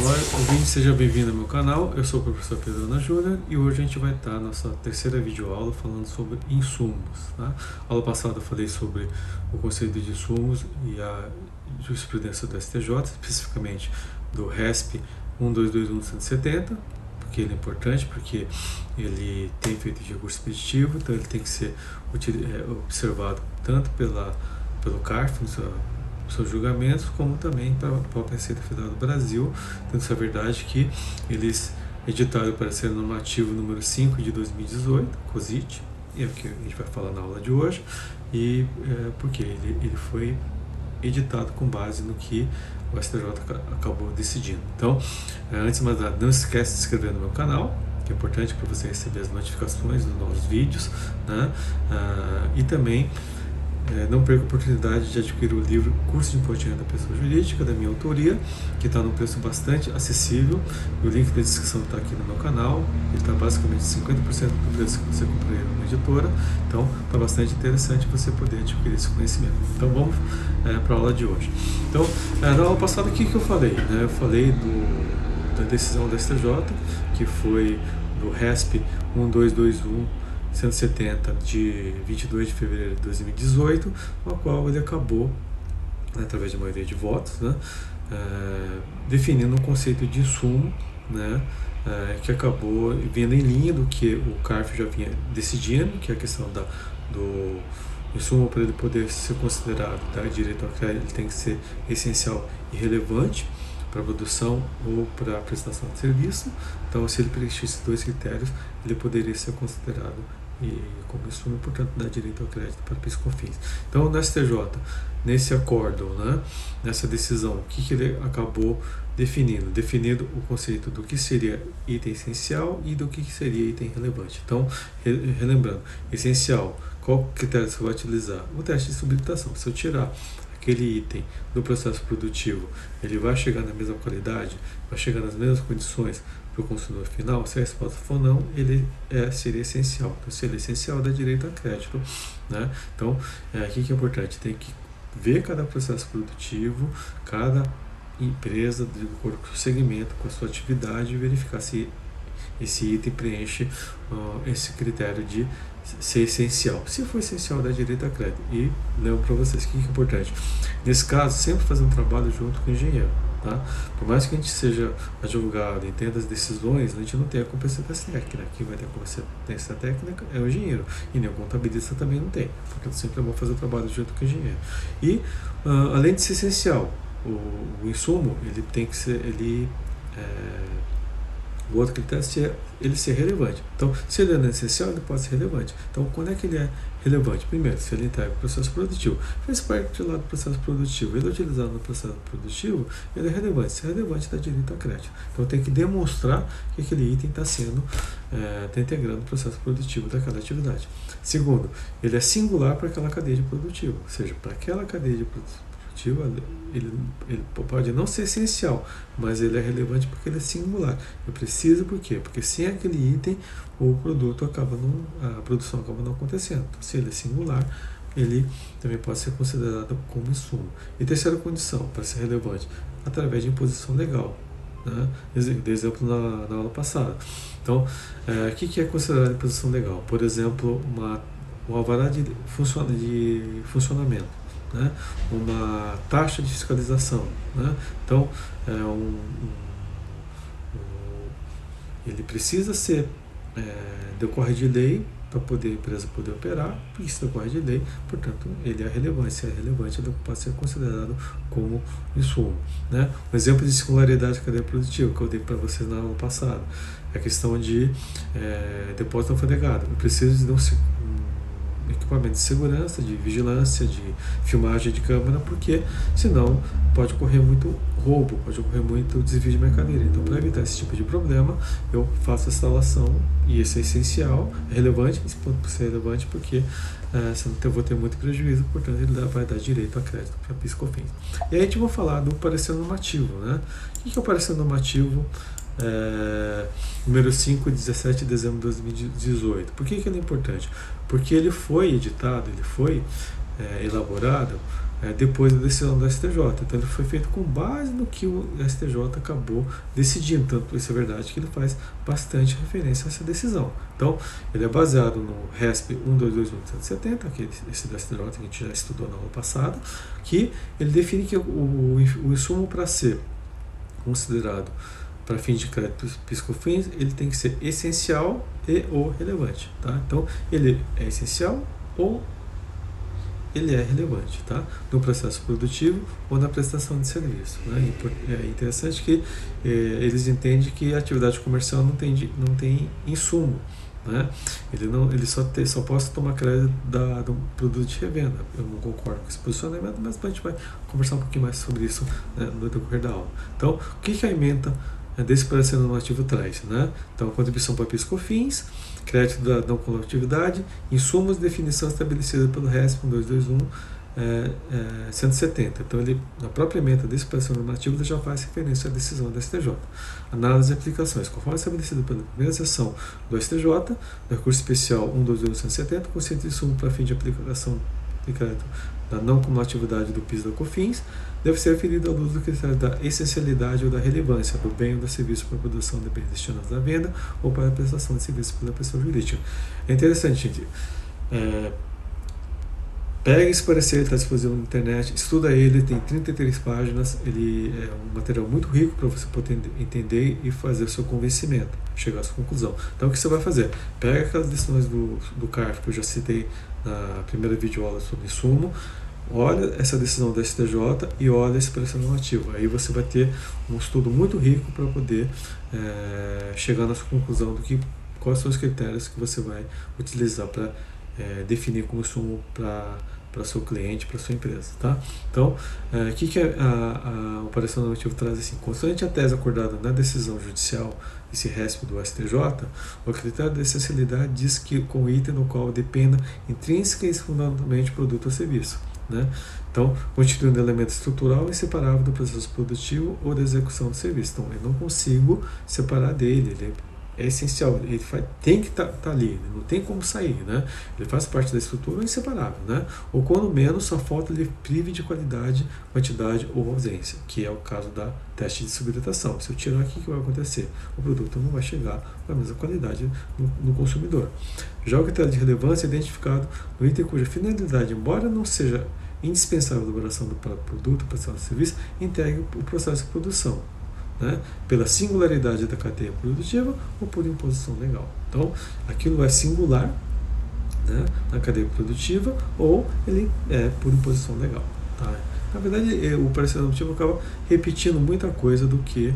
Olá, ouvinte, seja bem-vindo ao meu canal. Eu sou o professor Pedro Ana Júnior e hoje a gente vai estar na nossa terceira videoaula falando sobre insumos. Tá? aula passada eu falei sobre o conceito de insumos e a jurisprudência do STJ, especificamente do RESP 1221170, porque ele é importante, porque ele tem efeito de recurso expeditivo, então ele tem que ser é, observado tanto pela, pelo CARF, seus julgamentos, como também para a própria Receita Federal do Brasil, tendo essa verdade que eles editaram o parecer normativo número 5 de 2018, COSIT, é o que a gente vai falar na aula de hoje, e é, porque ele, ele foi editado com base no que o STJ acabou decidindo. Então, é, antes de mais nada, não esquece de se inscrever no meu canal, que é importante para você receber as notificações dos novos vídeos, né? Ah, e também é, não perca a oportunidade de adquirir o livro Curso de Imposto da Pessoa Jurídica, da minha autoria, que está num preço bastante acessível. O link da descrição está aqui no meu canal. Ele está basicamente 50% do preço que você compraria numa editora. Então, está bastante interessante você poder adquirir esse conhecimento. Então, vamos é, para a aula de hoje. Então, é, na aula passada, o que, que eu falei? Né? Eu falei do, da decisão da STJ, que foi do RESP 1221 170 de 22 de fevereiro de 2018, a qual ele acabou, né, através de maioria de votos, né, é, definindo um conceito de insumo, né, é, que acabou vindo em linha do que o CARF já vinha decidindo, que é a questão da, do insumo para ele poder ser considerado tá, direito ao crédito, ele tem que ser essencial e relevante para produção ou para prestação de serviço. Então, se ele preencher esses dois critérios, ele poderia ser considerado e como insumo, portanto, dá direito ao crédito para PiscoFins. Então, no STJ, nesse acordo, né, nessa decisão, o que, que ele acabou definindo? Definindo o conceito do que seria item essencial e do que seria item relevante. Então, relembrando, essencial, qual critério você vai utilizar? O teste de sublimitação. Se eu tirar aquele item do processo produtivo, ele vai chegar na mesma qualidade, vai chegar nas mesmas condições para o consumidor final, se a resposta for não, ele é, seria essencial. Então, se ele é essencial, dá direito a crédito. Né? Então, é, aqui que é importante, tem que ver cada processo produtivo, cada empresa, de acordo com o segmento, com a sua atividade, verificar se esse item preenche uh, esse critério de ser essencial. Se for essencial, dá direito a crédito. E lembro para vocês, o que é importante? Nesse caso, sempre fazer um trabalho junto com o engenheiro. Tá? Por mais que a gente seja advogado, entenda as decisões, a gente não tem a competência técnica. Quem vai ter a competência técnica é o engenheiro. E nem o contabilista também não tem. Portanto, sempre é bom fazer o trabalho junto com o engenheiro. E, uh, além de ser essencial, o, o, insumo, ele tem que ser, ele é, o outro critério é ele ser relevante. Então, se ele é essencial, ele pode ser relevante. Então, quando é que ele é relevante? Primeiro, se ele integra o processo produtivo. Faz parte lá do processo produtivo. Ele é utilizado no processo produtivo, ele é relevante. Se é relevante, dá direito a crédito. Então, tem que demonstrar que aquele item está sendo, está é, integrando o processo produtivo daquela atividade. Segundo, ele é singular para aquela cadeia de produtivo. Ou seja, para aquela cadeia de produtivo ele, ele pode não ser essencial, mas ele é relevante porque ele é singular. Eu preciso por quê? Porque sem aquele item o produto acaba não, a produção acaba não acontecendo. Então, se ele é singular, ele também pode ser considerado como insumo. E terceira condição para ser relevante, através de imposição legal. Né? Exemplo na, na aula passada. Então, é, o que, que é considerado imposição legal? Por exemplo, uma, um alvará de, funciona, de funcionamento né? uma taxa de fiscalização. Né? Então, é um, um, um, ele precisa ser, é, decorre de lei para poder a empresa poder operar, isso decorre de lei, portanto, ele é relevante, se é relevante, ele pode ser considerado como insumo. Né? Um exemplo de singularidade da cadeia produtiva que eu dei para vocês na aula passada, é a questão de é, depósito alfandegado. Eu preciso de um, equipamento de segurança, de vigilância, de filmagem de câmera, porque senão pode ocorrer muito roubo, pode ocorrer muito desvio de mercadoria. Então, para evitar esse tipo de problema, eu faço a instalação e isso é essencial, é relevante, esse ponto por ser relevante, porque é, senão eu vou ter muito prejuízo, portanto, ele vai dar direito a crédito para PiscoFins. E aí a gente vai falar do parecer normativo. Né? O que é o parecer normativo? É, número 5, 17 de dezembro de 2018. Por que, que ele é importante? Porque ele foi editado, ele foi é, elaborado é, depois da decisão do STJ. Então ele foi feito com base no que o STJ acabou decidindo. Tanto isso é verdade que ele faz bastante referência a essa decisão. Então ele é baseado no RESP 122170, que esse do STJ que a gente já estudou na aula passada, que ele define que o, o, o insumo para ser considerado para fins de crédito piscofins, ele tem que ser essencial e ou relevante. Tá? Então ele é essencial ou ele é relevante tá? no processo produtivo ou na prestação de serviço. Né? É interessante que eh, eles entendem que a atividade comercial não tem, não tem insumo. Né? Ele, não, ele só, tem, só pode tomar crédito da, do produto de revenda. Eu não concordo com esse posicionamento, mas a gente vai conversar um pouquinho mais sobre isso né, no decorrer da aula. Então, o que, que a emenda desse parecer normativo traz? Né? Então, contribuição para PIS/COFINS, crédito da não coletividade, insumos de definição estabelecida pelo RESP 1221 é, é, 170. Então, ele, na própria emenda desse parecer normativo, já faz referência à decisão da STJ. Análise e aplicações. Conforme estabelecido pela primeira sessão do STJ, do recurso especial 122.170, consciente de insumo para fim de aplicação de crédito da não cumulatividade do PIS da COFINS, deve ser aferido à luz do critério da essencialidade ou da relevância do bem ou do serviço para a produção de bens destinados à venda ou para a prestação de serviço pela pessoa jurídica. É interessante, gente. É, Pega esse parecer, está disponível na internet, estuda ele, tem 33 páginas, ele é um material muito rico para você poder entender e fazer o seu convencimento, chegar à sua conclusão. Então o que você vai fazer? Pega aquelas lições do, do CARF que eu já citei na primeira videoaula sobre insumo, olha essa decisão da STJ e olha esse parecer normativo. Aí você vai ter um estudo muito rico para poder é, chegar na sua conclusão do que quais são os critérios que você vai utilizar para é, definir consumo para para seu cliente, para sua empresa, tá? Então, o é, que, que a, a, a operação normativa traz assim? Constante a tese acordada na decisão judicial, esse RESP do STJ, o critério da essencialidade diz que com o item no qual dependa intrínseca e fundamentalmente produto ou serviço. Né? Então, constituindo elemento estrutural inseparável do processo produtivo ou da execução do serviço. Então, eu não consigo separar dele, ele é é essencial, ele faz, tem que estar tá, tá ali, não tem como sair, né? Ele faz parte da estrutura inseparável, né? Ou quando menos, só falta ele prive de qualidade, quantidade ou ausência, que é o caso da teste de subhidratação. Se eu tirar aqui, o que vai acontecer? O produto não vai chegar com a mesma qualidade no, no consumidor. Já o critério de relevância é identificado no item cuja finalidade, embora não seja indispensável a elaboração do produto, prestação de serviço, integre o processo de produção né, pela singularidade da cadeia produtiva ou por imposição legal. Então, aquilo é singular né, na cadeia produtiva ou ele é por imposição legal. Tá? Na verdade, é, o parecer normativo acaba repetindo muita coisa do que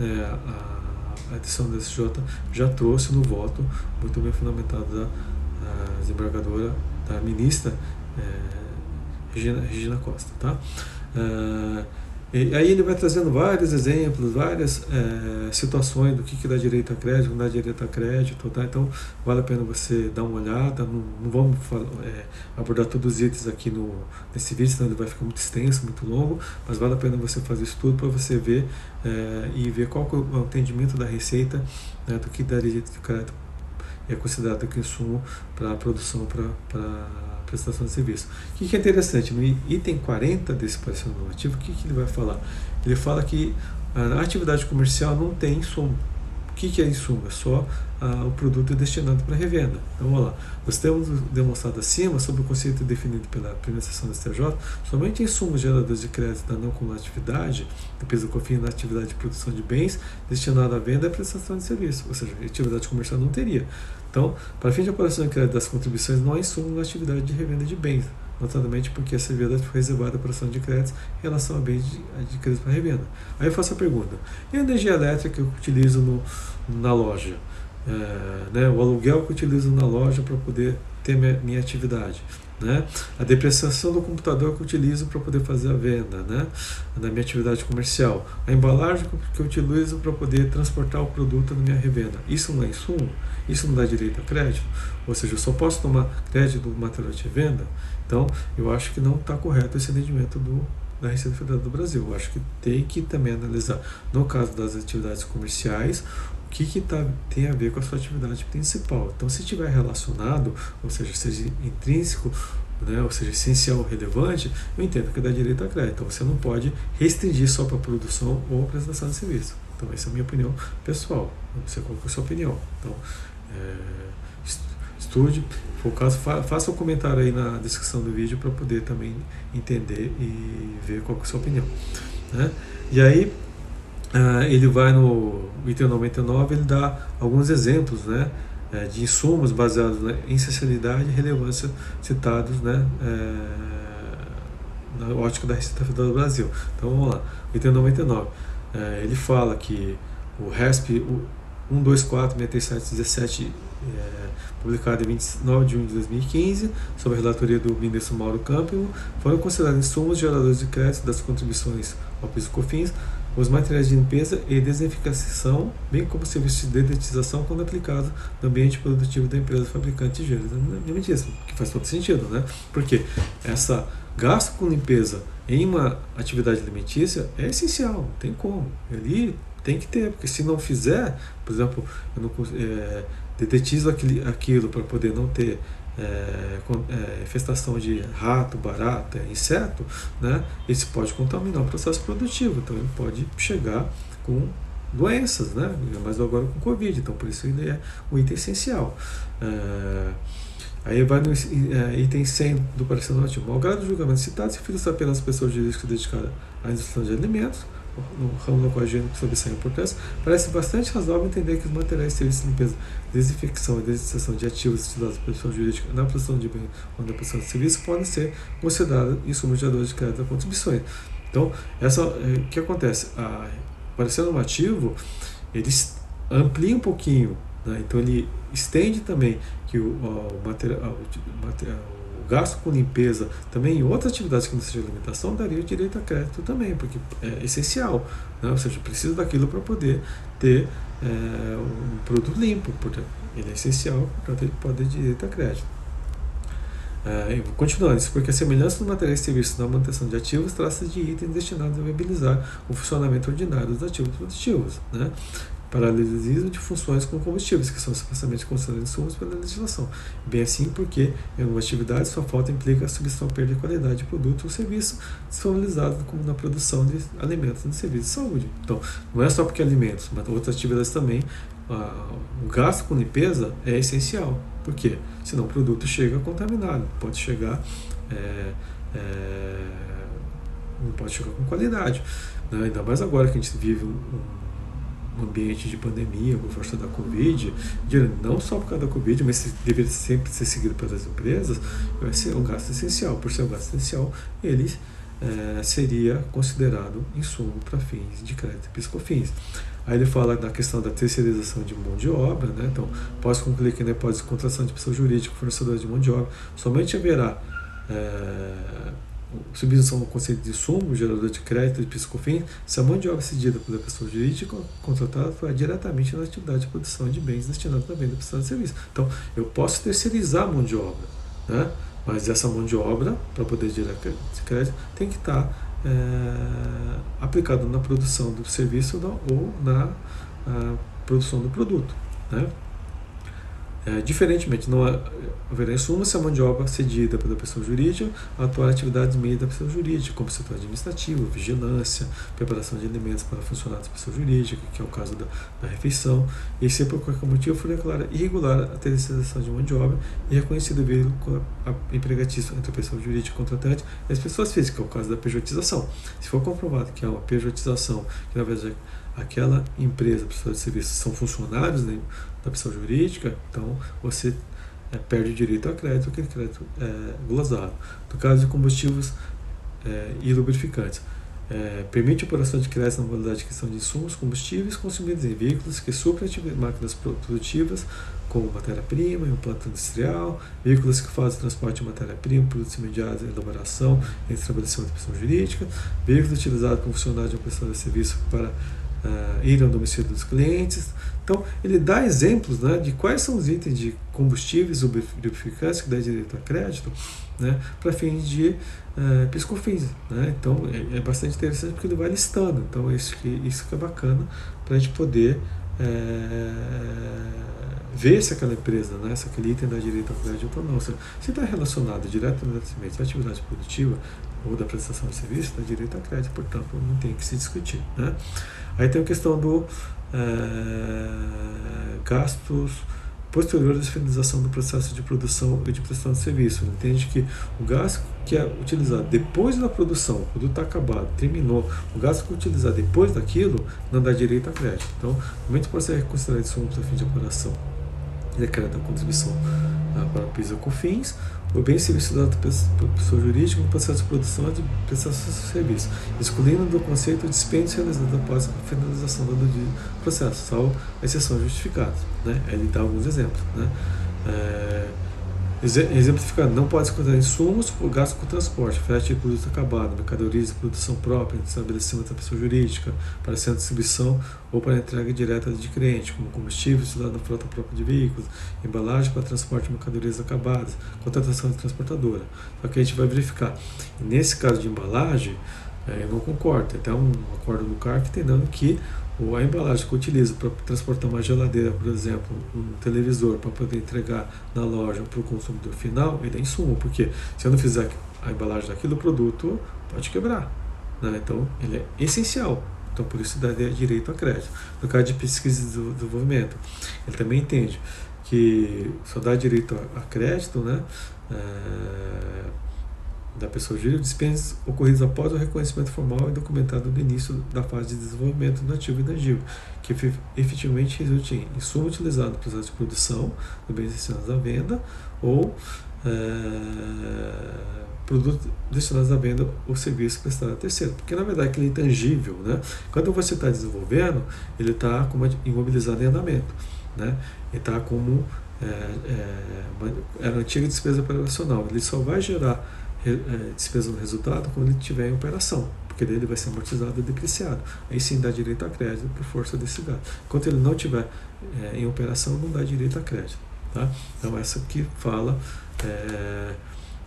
é, a, edição da SJ já trouxe no voto, muito bem fundamentado da desembargadora, da ministra é, Regina, Regina Costa. Tá? É, e aí ele vai trazendo vários exemplos, várias é, situações do que, que dá direito a crédito, não dá direito a crédito, tá? Então vale a pena você dar uma olhada, não, não vamos é, abordar todos os itens aqui no, nesse vídeo, senão ele vai ficar muito extenso, muito longo, mas vale a pena você fazer isso tudo para você ver é, e ver qual é o entendimento da receita né, do que dá direito de crédito é considerado aqui insumo para a produção para prestação de serviço. O que, que, é interessante, no item 40 desse parecer normativo, o que, que ele vai falar? Ele fala que a atividade comercial não tem insumo. O que, que é insumo? É só ah, o produto destinado para revenda. Então, vamos lá. Nós temos demonstrado acima sobre o conceito definido pela primeira seção do STJ, somente insumos geradores de crédito da não cumulatividade, do peso COFINS na atividade de produção de bens destinado à venda e prestação de serviço. Ou seja, atividade comercial não teria. Então, para fim de apuração de crédito das contribuições, não há insumo na atividade de revenda de bens, notadamente porque essa venda foi reservada para ação de créditos em relação a bens adquiridos para revenda. Aí eu faço a pergunta: e a energia elétrica que eu utilizo no, na loja? É, né, o aluguel que eu utilizo na loja para poder ter minha, minha atividade? Né? A depreciação do computador que utilizo para poder fazer a venda, né? na minha atividade comercial, a embalagem que utilizo para poder transportar o produto na minha revenda. Isso não é insumo? Isso não dá direito a crédito? Ou seja, eu só posso tomar crédito do material de venda? Então, eu acho que não está correto esse entendimento do, da Receita Federal do Brasil. Eu acho que tem que também analisar, no caso das atividades comerciais, o que, que tá, tem a ver com a sua atividade principal. Então, se estiver relacionado, ou seja, seja intrínseco né, ou seja, essencial ou relevante, eu entendo que dá direito a crédito. Então você não pode restringir só para produção ou prestação de serviço. Então essa é a minha opinião pessoal. Você colocou a sua opinião. Então, é, estude, caso, fa faça um comentário aí na descrição do vídeo para poder também entender e ver qual é a sua opinião. Né? E aí, uh, ele vai no item 99, ele dá alguns exemplos, né? É, de insumos baseados né, em essencialidade e relevância citados né, é, na ótica da Receita Federal do Brasil. Então vamos lá, item 99. É, ele fala que o RESP 1246717 é, publicado em 29 de junho de 2015, sob a relatoria do ministro Mauro Campbell, foram considerados insumos geradores de crédito das contribuições ao PIS e COFINS os materiais de limpeza e desinfecção, bem como serviços de dedetização quando aplicado no ambiente produtivo da empresa fabricante de gelo alimentício, que faz todo sentido, né? Porque essa gasto com limpeza em uma atividade alimentícia é essencial, não tem como. Ali tem que ter, porque se não fizer, por exemplo, eu não, é, dedetizo aquilo, aquilo para poder não ter é, é, infestação de rato, barata, inseto, né, isso pode contaminar o processo produtivo, então ele pode chegar com doenças, né, mas agora com Covid, então por isso ele é um item essencial. É, aí vai no é, item 100 do parecer normativo. Malgrado do julgamento citado, se refere apenas pessoas jurídicas dedicadas à indústria de alimentos, no ramo da qual a higiene sobressai a importância, parece bastante razoável entender que os materiais de serviço de limpeza, desinfecção e desinfecção de ativos utilizados pela pessoa jurídica na produção de bem ou na produção de serviço podem ser considerados insumos de crédito a contribuições. Então, essa, é, o que acontece? A, o parecer normativo, ele amplia um pouquinho, né? então ele estende também que o, o, material gasto com limpeza também em outras atividades que não seja alimentação, daria direito a crédito também, porque é essencial. Né? Ou seja, precisa daquilo para poder ter é, um produto limpo, porque ele é essencial, portanto ele pode ter direito a crédito. É, continuando, isso porque a semelhança dos materiais e serviços na manutenção de ativos trata-se de itens destinados a viabilizar o funcionamento ordinário dos ativos produtivos. Né? Paralelismo de funções com combustíveis, que são supostamente considerados insumos pela legislação. Bem assim, porque em algumas atividades sua falta implica a substituição perda de qualidade de produto ou serviço disponibilizado como na produção de alimentos e serviços de saúde. Então, não é só porque alimentos, mas outras atividades também, o gasto com limpeza é essencial. Por quê? Senão o produto chega contaminado, pode chegar. É, é, não pode chegar com qualidade. Né? Ainda mais agora que a gente vive um, um um ambiente de pandemia, por força da Covid, não só por causa da Covid, mas deveria sempre ser seguido pelas empresas, vai ser um gasto essencial. Por ser um gasto essencial, ele é, seria considerado insumo para fins de crédito e piscofins. Aí ele fala da questão da terceirização de mão de obra, né? então, pode concluir que na hipótese de contratação de pessoa jurídica, fornecedora de mão de obra, somente haverá é, submissão ao conceito de sumo, gerador de crédito de piscofim, se a mão de obra cedida pela pessoa jurídica contratada for diretamente na atividade de produção de bens destinados à venda e prestação de serviço. Então, eu posso terceirizar a mão de obra, né? mas essa mão de obra, para poder gerar crédito, tem que estar é, aplicada na produção do serviço ou na produção do produto. Né? É, diferentemente, não haverá insumo se a obra cedida pela pessoa jurídica atuar atividades meias da pessoa jurídica, como setor administrativo, vigilância, preparação de alimentos para funcionários da pessoa jurídica, que é o caso da, da refeição, e se por qualquer motivo for declarada irregular a terceirização de mão de obra e reconhecido vínculo empregatício entre a pessoa jurídica contratante e as pessoas físicas, que é o caso da pejotização. Se for comprovado que há uma pejotização, que na verdade aquela empresa, pessoa de serviço, são funcionários né, da pessoa jurídica, então você é, perde o direito a crédito, aquele crédito é glosado. No caso de combustíveis é, e lubrificantes, é, permite a operação de crédito na modalidade de questão de insumos, combustíveis consumidos em veículos que suprem máquinas produtivas, como matéria-prima, planta industrial, veículos que fazem transporte de matéria-prima, produtos imediatos e elaboração em estabelecimento de pessoa jurídica, veículos utilizados como funcionário de uma prestador de serviço para uh, ir ao domicílio dos clientes. Então, ele dá exemplos né, de quais são os itens de combustíveis ou lubrificantes que dá direito a crédito né, para fins de uh, piscofins. Né? Então, é, é, bastante interessante porque ele vai listando. Então, isso que, isso que é bacana para a gente poder é, ver se aquela empresa, né, se aquele item dá direito ao crédito ou não. Se está relacionado diretamente à atividade produtiva ou da prestação de serviço, dá direito a crédito, portanto não tem que se discutir. Né? Aí tem a questão do é, gastos posterior à finalização do processo de produção e de prestação de serviço. Entende que o gasto que é utilizado depois da produção, o produto está acabado, terminou, o gasto que é utilizado depois daquilo não dá direito a crédito. Então, no momento pode ser considerado insumo para fim de apuração decreto a contribuição para PIS ou COFINS, o bem serviço dado pela pessoa jurídica no processo de produção de prestação de serviço, excluindo do conceito o dispêndio realizado após a finalização do processo, salvo exceção justificada. Né? Ele dá alguns exemplos. Né? É, Exemplificando, não pode se considerar insumos por gasto com transporte, frete de produto acabado, mercadorias de produção própria, estabelecimento da pessoa jurídica, para de distribuição ou para entrega direta de cliente, como combustível utilizado na frota própria de veículos, embalagem para transporte de mercadorias acabadas, contratação de transportadora. Só que a gente vai verificar. nesse caso de embalagem, é, eu não concordo. Tem até um acordo no CAR que tem dando que ou a embalagem que eu utilizo para transportar uma geladeira, por exemplo, um televisor para poder entregar na loja para o consumidor final, ele é insumo, porque se eu não fizer a embalagem daquilo, o produto pode quebrar. Né? Então, ele é essencial. Então, por isso dá direito a crédito. No caso de pesquisa e desenvolvimento, ele também entende que só dá direito a crédito, né? É da pessoa jurídica dispensas ocorridas após o reconhecimento formal e documentado no início da fase de desenvolvimento do ativo inagível, que efetivamente resulte em insumo utilizado no processo de produção do bens destinados à venda ou é, produto destinados à venda ou serviço prestado a terceiro. Porque na verdade aquele intangível, né? quando você está desenvolvendo, ele está imobilizado em andamento. Né? Ele está como é, é, uma, era antiga despesa operacional. Ele só vai gerar despesa no resultado quando ele estiver em operação, porque daí ele vai ser amortizado e depreciado. Aí sim dá direito a crédito por força desse gasto. Enquanto ele não estiver é, em operação, não dá direito a crédito. Tá? Então, essa aqui fala é,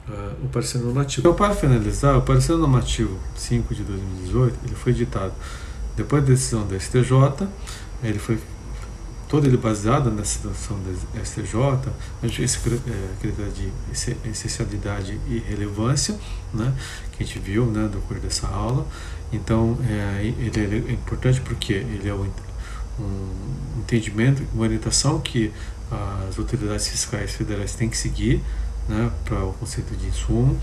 uh, o parecer normativo. Então, para finalizar, o parecer normativo 5 de 2018 ele foi ditado depois da decisão da STJ, ele foi todo ele baseado na situação da STJ, esse é, critério de essencialidade e relevância, né, que a gente viu né, no curso dessa aula. Então, é, ele é importante porque ele é um, um entendimento, uma orientação que as autoridades fiscais federais têm que seguir né, para o conceito de insumo.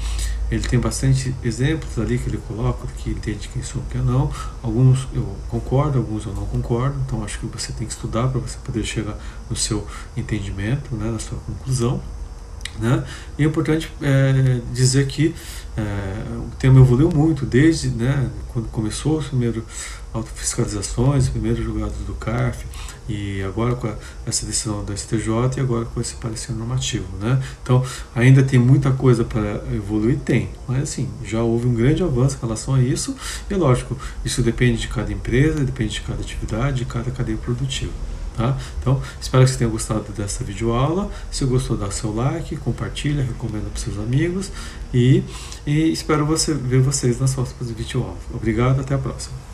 Ele tem bastante exemplos ali que ele coloca, que entende que insumo que é não. Alguns eu concordo, alguns eu não concordo, então acho que você tem que estudar para você poder chegar no seu entendimento, né, na sua conclusão. Né? E é importante é, dizer que é, o tema evoluiu muito desde né, quando começou os primeiros autofiscalizações, os primeiros julgados do CARF, e agora com essa decisão da STJ e agora com esse parecer normativo, né? Então, ainda tem muita coisa para evoluir? Tem, mas assim, já houve um grande avanço em relação a isso, e lógico, isso depende de cada empresa, depende de cada atividade, de cada cadeia produtiva. Tá? Então, espero que você tenha gostado dessa videoaula. Se gostou, dá seu like, compartilha, recomenda para seus amigos e, e espero você, ver vocês nas próximas videoaulas. Obrigado, até a próxima.